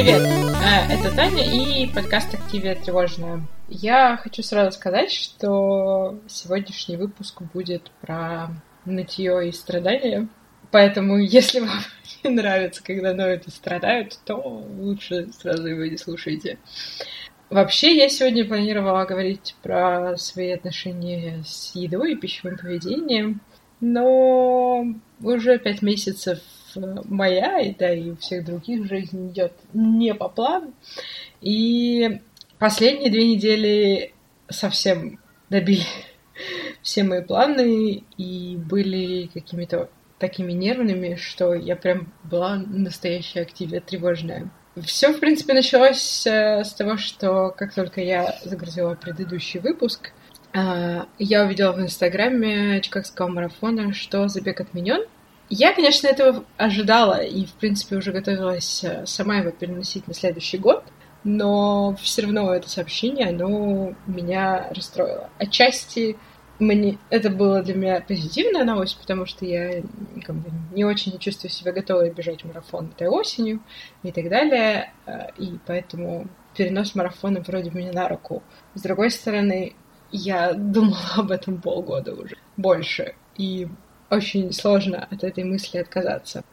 Привет, э, это Таня и подкаст «Активия тревожная». Я хочу сразу сказать, что сегодняшний выпуск будет про нытье и страдания. Поэтому, если вам не нравится, когда ноют и страдают, то лучше сразу его не слушайте. Вообще, я сегодня планировала говорить про свои отношения с едой и пищевым поведением, но уже пять месяцев моя, и да, и у всех других жизнь идет не по плану. И последние две недели совсем добили все мои планы и были какими-то такими нервными, что я прям была настоящая активия тревожная. Все, в принципе, началось э, с того, что как только я загрузила предыдущий выпуск, э, я увидела в Инстаграме Чикагского марафона, что забег отменен. Я, конечно, этого ожидала и, в принципе, уже готовилась э, сама его переносить на следующий год, но все равно это сообщение, оно меня расстроило. Отчасти мне это было для меня позитивная новость, потому что я как бы, не очень чувствую себя готовой бежать марафон этой осенью и так далее, э, и поэтому перенос марафона вроде мне на руку. С другой стороны, я думала об этом полгода уже, больше, и очень сложно от этой мысли отказаться.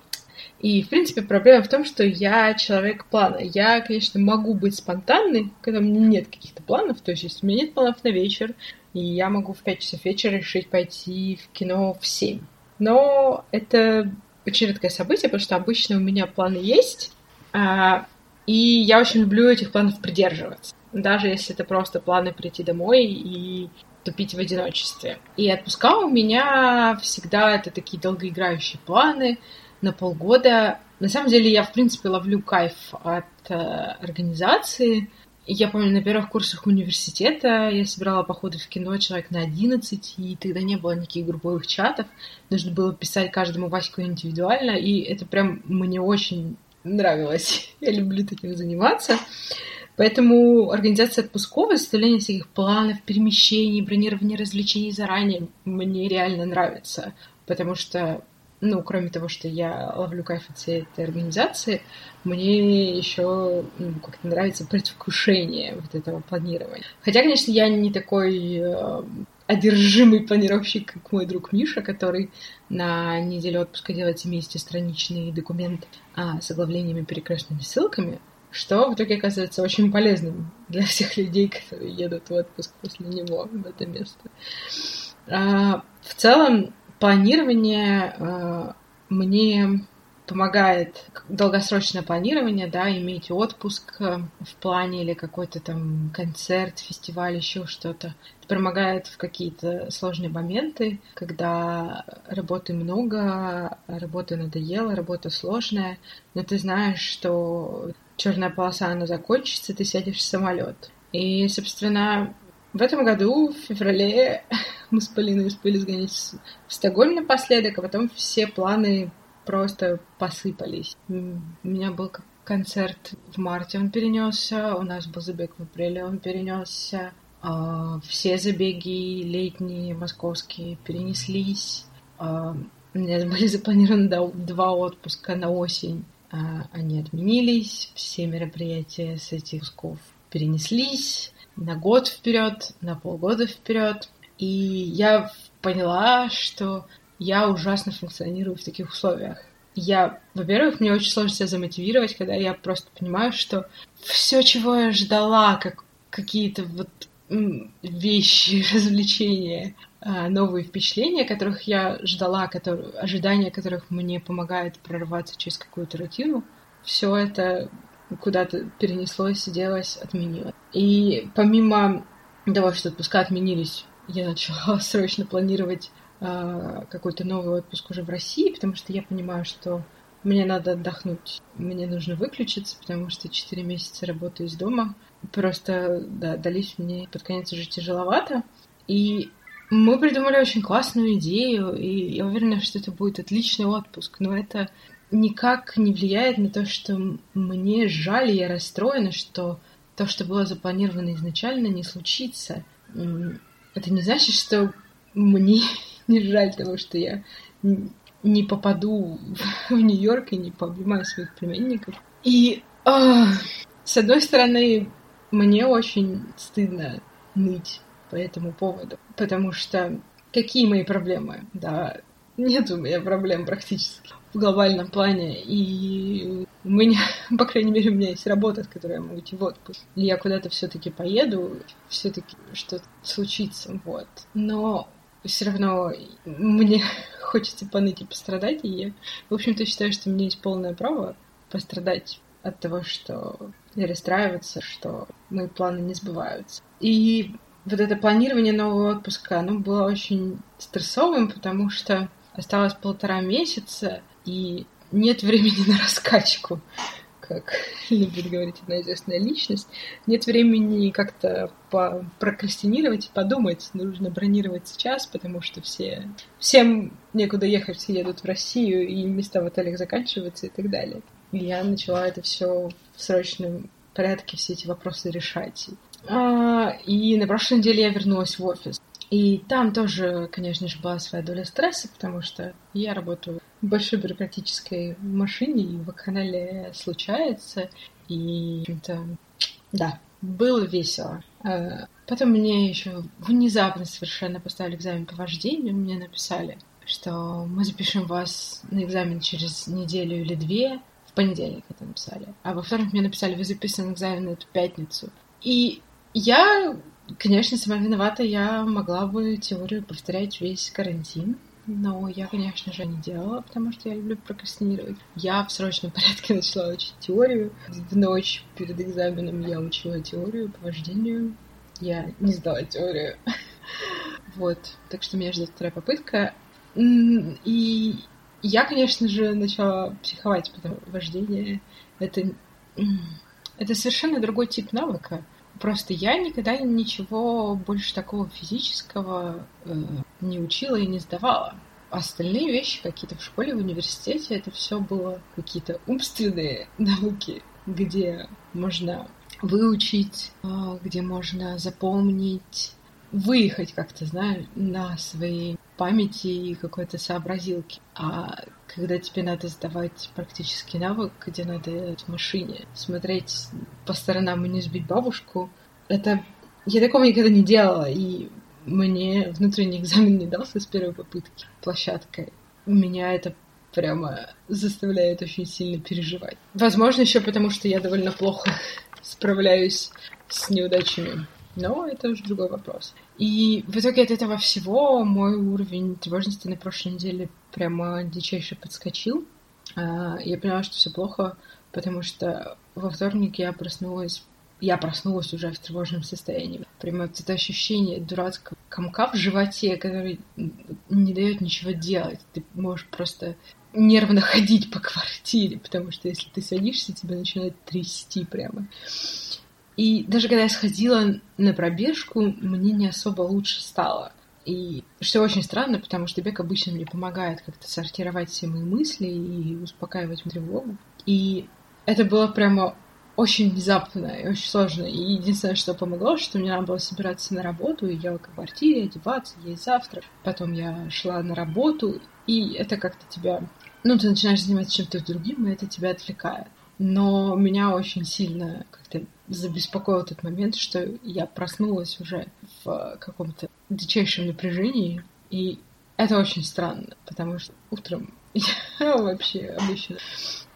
И, в принципе, проблема в том, что я человек плана. Я, конечно, могу быть спонтанной, когда у меня нет каких-то планов. То есть, у меня нет планов на вечер, и я могу в 5 часов вечера решить пойти в кино в 7. Но это очень редкое событие, потому что обычно у меня планы есть, а, и я очень люблю этих планов придерживаться. Даже если это просто планы прийти домой и тупить в одиночестве. И отпуска у меня всегда это такие долгоиграющие планы на полгода. На самом деле я, в принципе, ловлю кайф от э, организации, я помню, на первых курсах университета я собирала походы в кино человек на 11, и тогда не было никаких групповых чатов. Нужно было писать каждому Ваську индивидуально, и это прям мне очень нравилось. Я люблю таким заниматься. Поэтому организация отпусков, составление всяких планов, перемещений, бронирование развлечений заранее мне реально нравится. Потому что ну, кроме того, что я ловлю кайф от всей этой организации, мне еще ну, как-то нравится предвкушение вот этого планирования. Хотя, конечно, я не такой э, одержимый планировщик, как мой друг Миша, который на неделю отпуска делает 70-страничный документ а, с оглавлениями перекрестными ссылками, что в итоге оказывается очень полезным для всех людей, которые едут в отпуск после него в это место. А, в целом, планирование э, мне помогает долгосрочное планирование, да, иметь отпуск э, в плане или какой-то там концерт, фестиваль, еще что-то. Это помогает в какие-то сложные моменты, когда работы много, работа надоела, работа сложная, но ты знаешь, что черная полоса, она закончится, ты сядешь в самолет. И, собственно, в этом году, в феврале, мы с Полиной успели сгонять в Стокгольм напоследок, а потом все планы просто посыпались. У меня был концерт в марте, он перенесся, у нас был забег в апреле, он перенесся. А, все забеги летние, московские, перенеслись. А, у меня были запланированы два отпуска на осень. А, они отменились, все мероприятия с этих отпусков перенеслись на год вперед, на полгода вперед. И я поняла, что я ужасно функционирую в таких условиях. Я, во-первых, мне очень сложно себя замотивировать, когда я просто понимаю, что все, чего я ждала, как какие-то вот вещи, развлечения, новые впечатления, которых я ждала, которые, ожидания которых мне помогают прорваться через какую-то рутину, все это куда-то перенеслось, делось, отменилось. И помимо того, что отпуска отменились, я начала срочно планировать э, какой-то новый отпуск уже в России, потому что я понимаю, что мне надо отдохнуть, мне нужно выключиться, потому что 4 месяца работаю из дома. Просто, да, дались мне под конец уже тяжеловато. И мы придумали очень классную идею, и я уверена, что это будет отличный отпуск. Но это никак не влияет на то, что мне жаль, я расстроена, что то, что было запланировано изначально, не случится. Это не значит, что мне не жаль того, что я не попаду в Нью-Йорк и не пообнимаю своих племянников. И А, с одной стороны, мне очень стыдно ныть по этому поводу, потому что какие мои проблемы? Да, нет у меня проблем практически в глобальном плане, и у меня, по крайней мере, у меня есть работа, с которой я могу идти в отпуск. И я куда-то все-таки поеду, все-таки что-то случится, вот. Но все равно мне хочется поныть и пострадать, и я, в общем-то, считаю, что у меня есть полное право пострадать от того, что расстраиваться, что мои планы не сбываются. И вот это планирование нового отпуска, оно было очень стрессовым, потому что осталось полтора месяца, и нет времени на раскачку, как любит говорить одна известная личность. Нет времени как-то прокрастинировать и подумать. Нужно бронировать сейчас, потому что все, всем некуда ехать, все едут в Россию, и места в отелях заканчиваются и так далее. И я начала это все в срочном порядке, все эти вопросы решать. А, и на прошлой неделе я вернулась в офис. И там тоже, конечно же, была своя доля стресса, потому что я работаю в большой бюрократической машине, и в канале случается. И, общем-то, да, было весело. А, потом мне еще внезапно совершенно поставили экзамен по вождению. Мне написали, что мы запишем вас на экзамен через неделю или две. В понедельник это написали. А во вторник мне написали, вы записаны на экзамен на эту пятницу. И я, конечно, сама виновата, я могла бы теорию повторять весь карантин, но я, конечно же, не делала, потому что я люблю прокрастинировать. Я в срочном порядке начала учить теорию. В ночь перед экзаменом я учила теорию по вождению. Я не сдала теорию. Вот. Так что меня ждет вторая попытка. И я, конечно же, начала психовать, потому что вождение — это... Это совершенно другой тип навыка. Просто я никогда ничего больше такого физического э, не учила и не сдавала. Остальные вещи какие-то в школе, в университете, это все было какие-то умственные науки, где можно выучить, э, где можно запомнить, выехать как-то, знаешь, на своей памяти и какой-то сообразилки. А когда тебе надо сдавать практический навык, где надо в машине, смотреть по сторонам и не сбить бабушку, это... Я такого никогда не делала, и мне внутренний экзамен не дался с первой попытки площадкой. Меня это прямо заставляет очень сильно переживать. Возможно, еще потому, что я довольно плохо справляюсь с неудачами но это уже другой вопрос. И в итоге от этого всего мой уровень тревожности на прошлой неделе прямо дичайше подскочил. А, я поняла, что все плохо, потому что во вторник я проснулась я проснулась уже в тревожном состоянии. Прямо вот это ощущение дурацкого комка в животе, который не дает ничего делать. Ты можешь просто нервно ходить по квартире, потому что если ты садишься, тебя начинает трясти прямо. И даже когда я сходила на пробежку, мне не особо лучше стало. И что очень странно, потому что бег обычно мне помогает как-то сортировать все мои мысли и успокаивать тревогу. И это было прямо очень внезапно и очень сложно. И единственное, что помогло, что мне надо было собираться на работу, и делать в квартире, одеваться, есть завтрак. Потом я шла на работу, и это как-то тебя... Ну, ты начинаешь заниматься чем-то другим, и это тебя отвлекает. Но меня очень сильно как-то забеспокоил тот момент, что я проснулась уже в каком-то дичайшем напряжении, и это очень странно, потому что утром я вообще обычно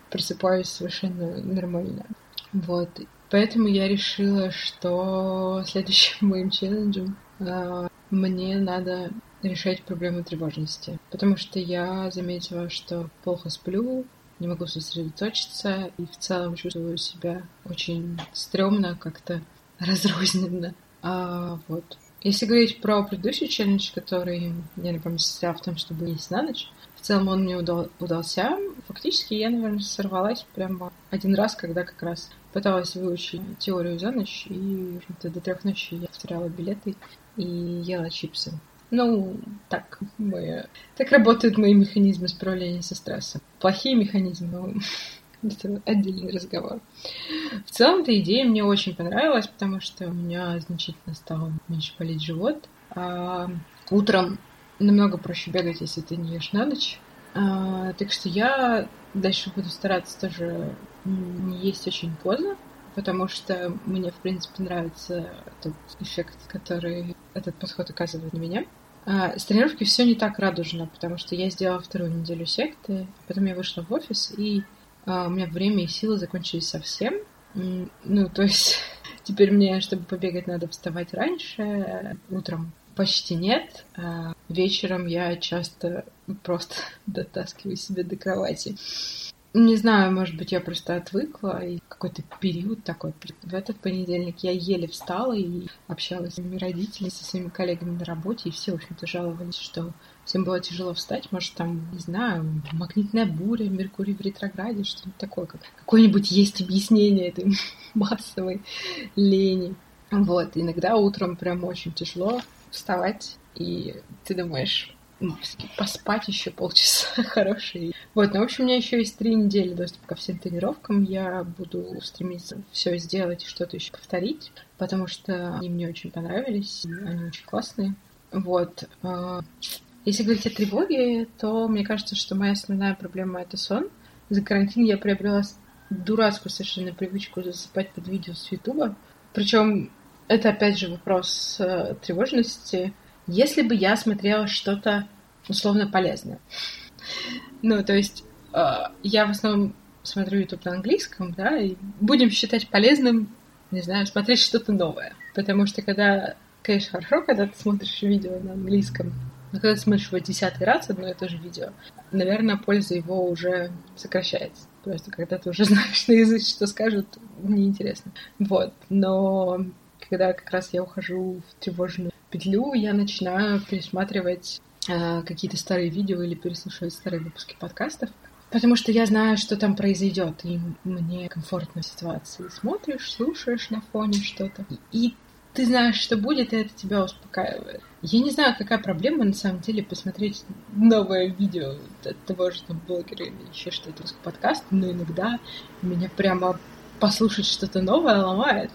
просыпаюсь совершенно нормально. Вот. Поэтому я решила, что следующим моим челленджем э, мне надо решать проблему тревожности. Потому что я заметила, что плохо сплю, не могу сосредоточиться и в целом чувствую себя очень стрёмно, как-то разрозненно. А, вот. Если говорить про предыдущий челлендж, который я, например, состоял в том, чтобы есть на ночь, в целом он мне удал, удался. Фактически я, наверное, сорвалась прямо один раз, когда как раз пыталась выучить теорию за ночь, и до трех ночи я повторяла билеты и ела чипсы. Ну, так, мы... так работают мои механизмы справления со стрессом. Плохие механизмы, но это отдельный разговор. В целом-то идея мне очень понравилась, потому что у меня значительно стало меньше болеть живот. А утром намного проще бегать, если ты не ешь на ночь. А, так что я дальше буду стараться тоже есть очень поздно, потому что мне, в принципе, нравится тот эффект, который этот подход оказывает на меня. А, с тренировки все не так радужно, потому что я сделала вторую неделю секты, потом я вышла в офис, и а, у меня время и силы закончились совсем. Ну, то есть теперь мне, чтобы побегать, надо вставать раньше, утром почти нет. А вечером я часто просто дотаскиваю себя до кровати. Не знаю, может быть, я просто отвыкла, и какой-то период такой. В этот понедельник я еле встала и общалась с своими родителями, со своими коллегами на работе, и все, в общем-то, жаловались, что всем было тяжело встать. Может, там, не знаю, магнитная буря, Меркурий в ретрограде, что-нибудь такое. Как какое-нибудь есть объяснение этой массовой лени. Вот, иногда утром прям очень тяжело вставать, и ты думаешь, поспать еще полчаса хорошие. Вот, ну, в общем, у меня еще есть три недели доступ ко всем тренировкам. Я буду стремиться все сделать и что-то еще повторить, потому что они мне очень понравились, они очень классные. Вот. А, если говорить о тревоге, то мне кажется, что моя основная проблема — это сон. За карантин я приобрела дурацкую совершенно привычку засыпать под видео с Ютуба. Причем это опять же вопрос э, тревожности. Если бы я смотрела что-то условно полезное. Ну, то есть э, я в основном смотрю YouTube на английском, да, и будем считать полезным, не знаю, смотреть что-то новое. Потому что когда, конечно, хорошо, когда ты смотришь видео на английском, но когда ты смотришь его десятый раз одно и то же видео, наверное, польза его уже сокращается. Просто когда ты уже знаешь на язык, что скажут, неинтересно. Вот. Но когда как раз я ухожу в тревожную петлю, я начинаю пересматривать э, какие-то старые видео или переслушивать старые выпуски подкастов, потому что я знаю, что там произойдет, и мне комфортно в ситуации. Смотришь, слушаешь на фоне что-то, и ты знаешь, что будет, и это тебя успокаивает. Я не знаю, какая проблема на самом деле посмотреть новое видео от того же там блогера или еще что-то подкаст, но иногда меня прямо послушать что-то новое ломает.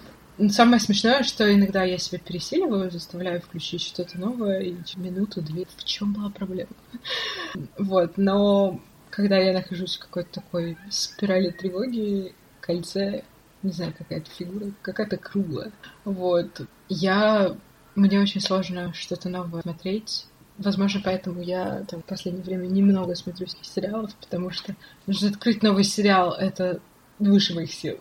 Самое смешное, что иногда я себя пересиливаю, заставляю включить что-то новое, и минуту-две. В чем была проблема? Вот, но когда я нахожусь в какой-то такой спирали тревоги, кольце, не знаю, какая-то фигура, какая-то круглая. Вот. Я... Мне очень сложно что-то новое смотреть. Возможно, поэтому я там, в последнее время немного смотрю сериалов, потому что нужно открыть новый сериал, это выше моих сил.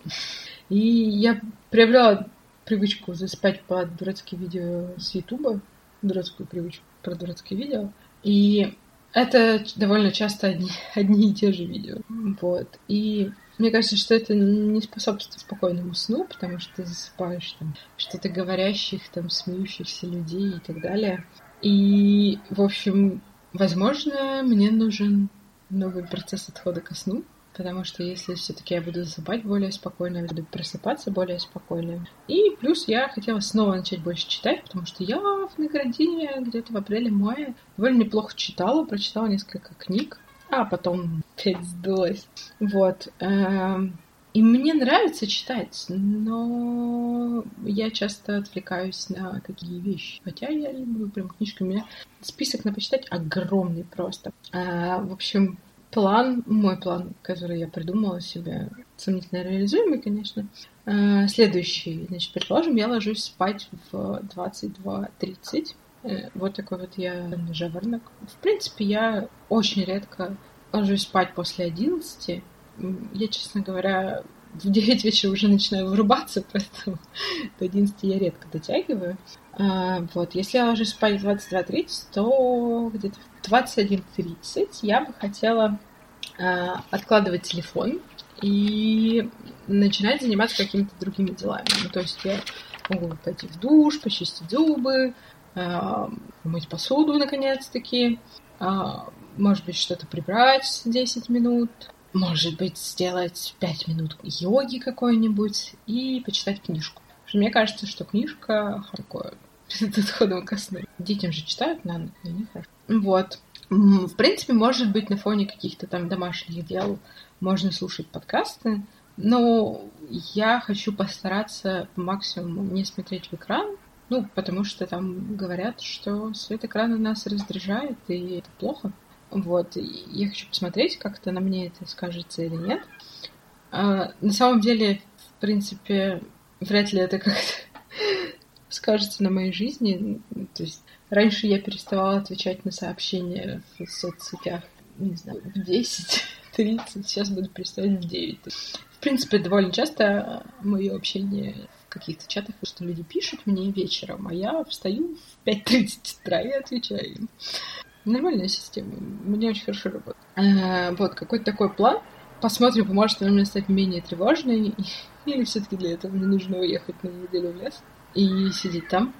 И я приобрела привычку заспать под дурацкие видео с Ютуба, дурацкую привычку про дурацкие видео. И это довольно часто одни, одни и те же видео. Вот. И мне кажется, что это не способствует спокойному сну, потому что ты засыпаешь там что-то говорящих, там, смеющихся людей и так далее. И, в общем, возможно, мне нужен новый процесс отхода ко сну, потому что если все-таки я буду засыпать более спокойно, буду просыпаться более спокойно. И плюс я хотела снова начать больше читать, потому что я на карантине где-то в апреле-мае довольно неплохо читала, прочитала несколько книг, а потом опять сдулась. Вот. Эм, и мне нравится читать, но я часто отвлекаюсь на какие вещи. Хотя я люблю прям книжки. У меня список на почитать огромный просто. А, в общем, план, мой план, который я придумала себе, сомнительно реализуемый, конечно. Э, следующий, значит, предположим, я ложусь спать в 22.30. Э, вот такой вот я жаворонок. В принципе, я очень редко ложусь спать после 11. Я, честно говоря, в 9 вечера уже начинаю вырубаться, поэтому до 11 я редко дотягиваю. А, вот, если я ложусь спать в 22.30, то где-то в 21.30 я бы хотела а, откладывать телефон и начинать заниматься какими-то другими делами. Ну, то есть я могу пойти в душ, почистить зубы, а, мыть посуду наконец-таки, может быть, что-то прибрать 10 минут, может быть, сделать 5 минут йоги какой-нибудь и почитать книжку. Мне кажется, что книжка такое перед отходом ко сну. Детям же читают на ночь, не хорошо. Вот. В принципе, может быть, на фоне каких-то там домашних дел можно слушать подкасты, но я хочу постараться по максимуму не смотреть в экран, ну, потому что там говорят, что свет экрана нас раздражает, и это плохо. Вот, я хочу посмотреть, как это на мне это скажется или нет. А, на самом деле, в принципе, вряд ли это как-то скажется на моей жизни. То есть раньше я переставала отвечать на сообщения в соцсетях, не знаю, в 10, 30, сейчас буду переставать в 9. В принципе, довольно часто мое общение в каких-то чатах, что люди пишут мне вечером, а я встаю в 5.30 утра и отвечаю им. Нормальная система. Мне очень хорошо работает. А, вот, какой-то такой план. Посмотрим, поможет ли мне стать менее тревожной. Или все-таки для этого мне нужно уехать на неделю в лес и сидеть там.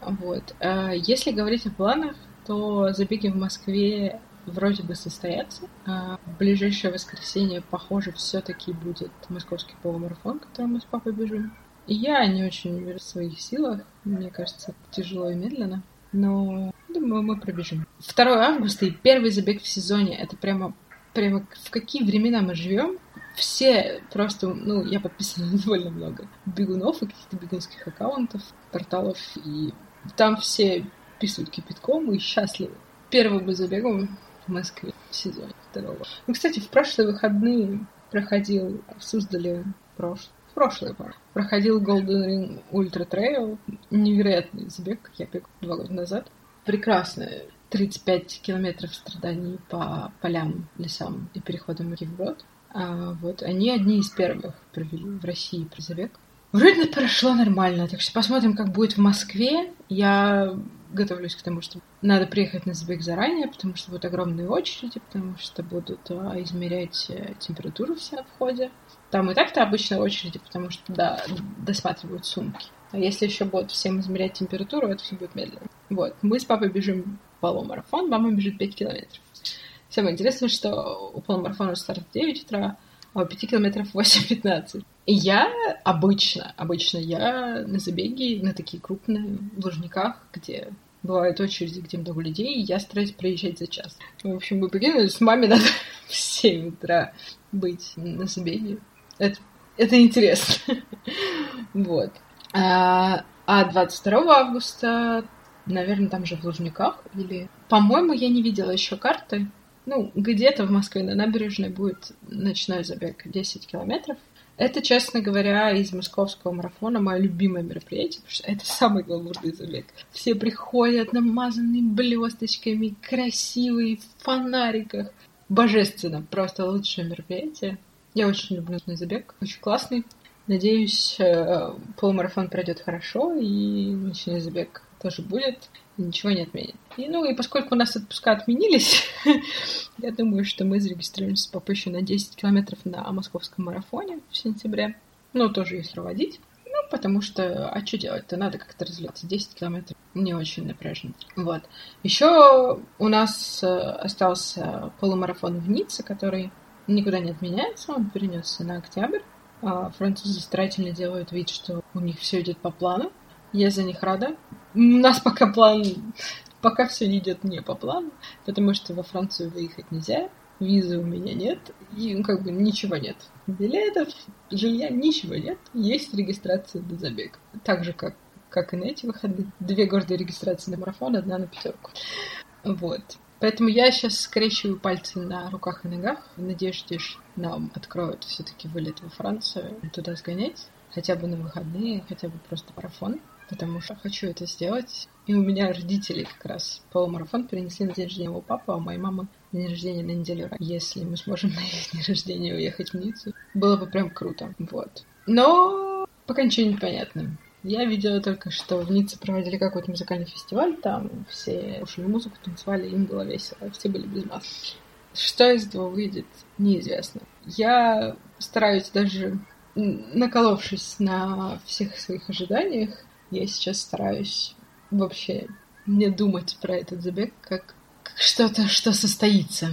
Вот. А если говорить о планах, то забеги в Москве вроде бы состоятся. А в ближайшее воскресенье, похоже, все-таки будет московский полумарафон, который мы с папой бежим. Я не очень уверена в своих силах. Мне кажется, тяжело и медленно. Но, думаю, мы пробежим. 2 августа и первый забег в сезоне. Это прямо, прямо в какие времена мы живем. Все просто, ну, я подписана довольно много бегунов и каких-то бегунских аккаунтов, порталов. И там все писают кипятком и счастливы. Первым забегом в Москве в сезоне второго. Ну, кстати, в прошлые выходные проходил в Суздале прошлый в прошлое пора. Проходил Golden Ring Ultra Trail. Невероятный забег, я бегал два года назад. Прекрасная 35 километров страданий по полям, лесам и переходам реки вброд. А вот они одни из первых провели в России про забег. Вроде прошло нормально, так что посмотрим, как будет в Москве. Я готовлюсь к тому, что надо приехать на забег заранее, потому что будут огромные очереди, потому что будут а, измерять э, температуру все на входе. Там и так-то обычно очереди, потому что да, досматривают сумки. А если еще будут всем измерять температуру, это все будет медленно. Вот. Мы с папой бежим полумарафон, мама бежит 5 километров. Самое интересное, что у полумарафона старт в 9 утра, а у 5 километров 8.15. Я обычно, обычно я на забеге, на такие крупные лужниках, где бывают очереди, где много людей, и я стараюсь проезжать за час. В общем, мы прикинули, с мамой надо в 7 утра быть на забеге. Это, это интересно. вот. А, а 22 августа, наверное, там же в Лужниках или... По-моему, я не видела еще карты. Ну, где-то в Москве на набережной будет ночной забег 10 километров. Это, честно говоря, из московского марафона мое любимое мероприятие, потому что это самый гламурный забег. Все приходят намазанные блесточками, красивые, в фонариках. Божественно, просто лучшее мероприятие. Я очень люблю этот забег, очень классный. Надеюсь, э, полумарафон пройдет хорошо, и ночной забег тоже будет, ничего не отменит. И, ну, и поскольку у нас отпуска отменились, я думаю, что мы зарегистрируемся папой еще на 10 километров на московском марафоне в сентябре. Ну, тоже их проводить. Ну, потому что, а что делать-то? Надо как-то развиваться. 10 километров не очень напряжно. Вот. Еще у нас э, остался полумарафон в Ницце, который никуда не отменяется, он перенесся на октябрь. А французы старательно делают вид, что у них все идет по плану. Я за них рада. У нас пока план, пока все идет не по плану, потому что во Францию выехать нельзя, визы у меня нет, и ну, как бы ничего нет. Билетов, жилья, ничего нет. Есть регистрация на забег. Так же, как, как и на эти выходные. Две гордые регистрации на марафон, одна на пятерку. Вот. Поэтому я сейчас скрещиваю пальцы на руках и ногах в надежде, что нам откроют все-таки вылет во Францию, туда сгонять, хотя бы на выходные, хотя бы просто марафон, потому что хочу это сделать. И у меня родители как раз полумарафон перенесли на день рождения у папы, а у моей мамы день рождения на неделю. Если мы сможем на их день рождения уехать в Ниццу, было бы прям круто. Вот. Но пока ничего не понятно. Я видела только, что в Ницце проводили какой-то музыкальный фестиваль, там все слушали музыку, танцевали, им было весело, все были без маски. Что из этого выйдет, неизвестно. Я стараюсь даже, наколовшись на всех своих ожиданиях, я сейчас стараюсь вообще не думать про этот забег как, как что-то, что состоится.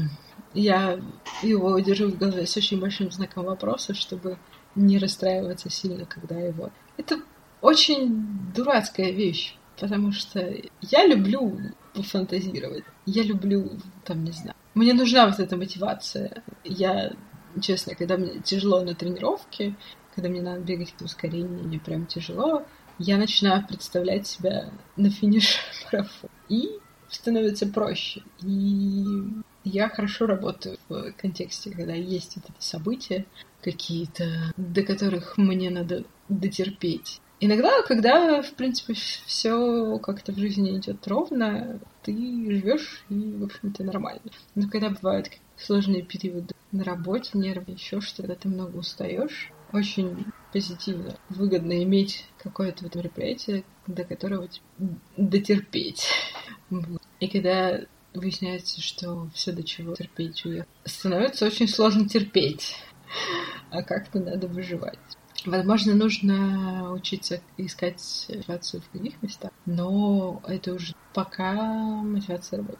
Я его держу в голове с очень большим знаком вопроса, чтобы не расстраиваться сильно, когда его... Это очень дурацкая вещь, потому что я люблю пофантазировать. Я люблю, там, не знаю. Мне нужна вот эта мотивация. Я, честно, когда мне тяжело на тренировке, когда мне надо бегать по ускорению, мне прям тяжело, я начинаю представлять себя на финише марафона. И становится проще. И я хорошо работаю в контексте, когда есть вот эти события какие-то, до которых мне надо дотерпеть. Иногда, когда, в принципе, все как-то в жизни идет ровно, ты живешь и, в общем-то, нормально. Но когда бывают сложные периоды на работе, нервы, еще что-то, ты много устаешь, очень позитивно, выгодно иметь какое-то вот мероприятие, до которого дотерпеть. И когда выясняется, что все до чего терпеть уехать, становится очень сложно терпеть, а как-то надо выживать. Возможно, нужно учиться искать мотивацию в других местах, но это уже пока мотивация работает.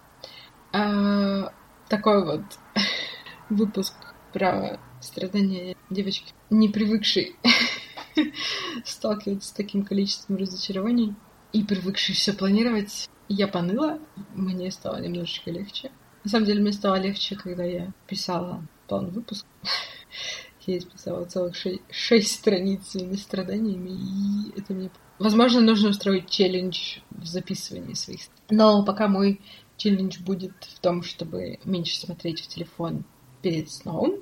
А, такой вот выпуск про страдания девочки, не привыкшей сталкиваться с таким количеством разочарований и привыкшей все планировать. Я поныла, мне стало немножечко легче. На самом деле, мне стало легче, когда я писала план выпуска. Я исписала целых шесть, шесть страниц своими страданиями, и это мне... Возможно, нужно устроить челлендж в записывании своих... Но пока мой челлендж будет в том, чтобы меньше смотреть в телефон перед сном,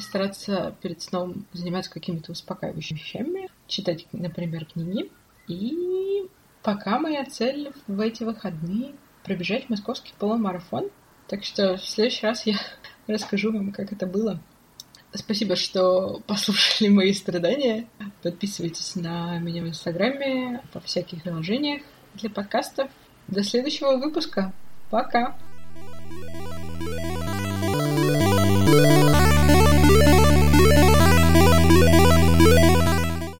стараться перед сном заниматься какими-то успокаивающими вещами, читать, например, книги. И пока моя цель в эти выходные пробежать московский полумарафон. Так что в следующий раз я расскажу вам, как это было. Спасибо, что послушали мои страдания. Подписывайтесь на меня в Инстаграме, во всяких приложениях для подкастов. До следующего выпуска. Пока!